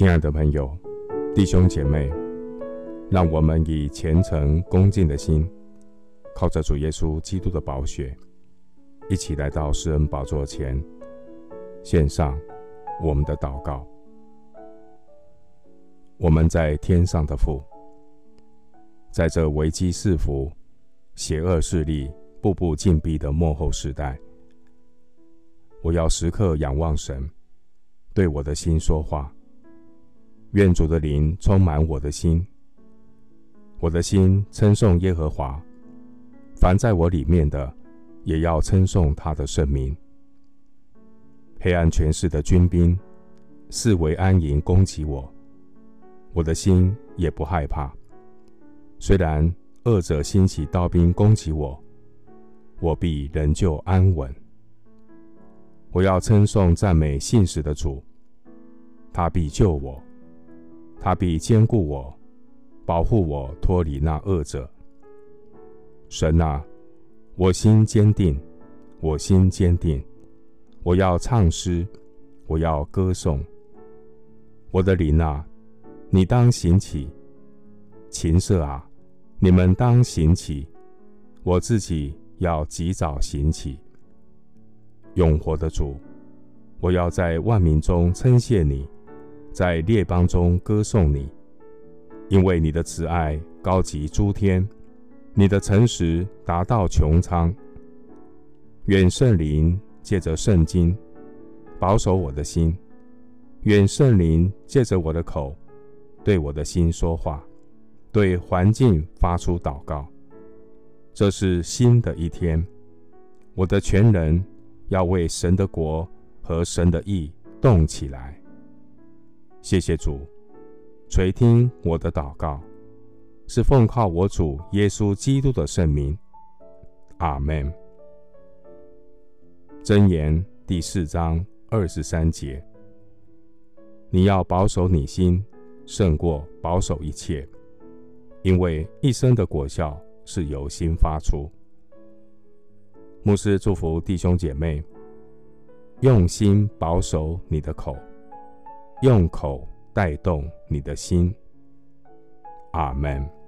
亲爱的朋友、弟兄姐妹，让我们以虔诚恭敬的心，靠着主耶稣基督的宝血，一起来到施恩宝座前，献上我们的祷告。我们在天上的父，在这危机四伏、邪恶势力步步紧逼的幕后时代，我要时刻仰望神，对我的心说话。愿主的灵充满我的心，我的心称颂耶和华。凡在我里面的，也要称颂他的圣名。黑暗权势的军兵四围安营攻击我，我的心也不害怕。虽然恶者兴起刀兵攻击我，我必仍旧安稳。我要称颂赞美信实的主，他必救我。他必坚固我，保护我脱离那恶者。神啊，我心坚定，我心坚定。我要唱诗，我要歌颂。我的灵啊，你当行起；琴瑟啊，你们当行起。我自己要及早行起。永活的主，我要在万民中称谢你。在列邦中歌颂你，因为你的慈爱高及诸天，你的诚实达到穹苍。愿圣灵借着圣经保守我的心，愿圣灵借着我的口对我的心说话，对环境发出祷告。这是新的一天，我的全人要为神的国和神的义动起来。谢谢主，垂听我的祷告，是奉靠我主耶稣基督的圣名。阿门。箴言第四章二十三节：你要保守你心，胜过保守一切，因为一生的果效是由心发出。牧师祝福弟兄姐妹，用心保守你的口。用口带动你的心，阿门。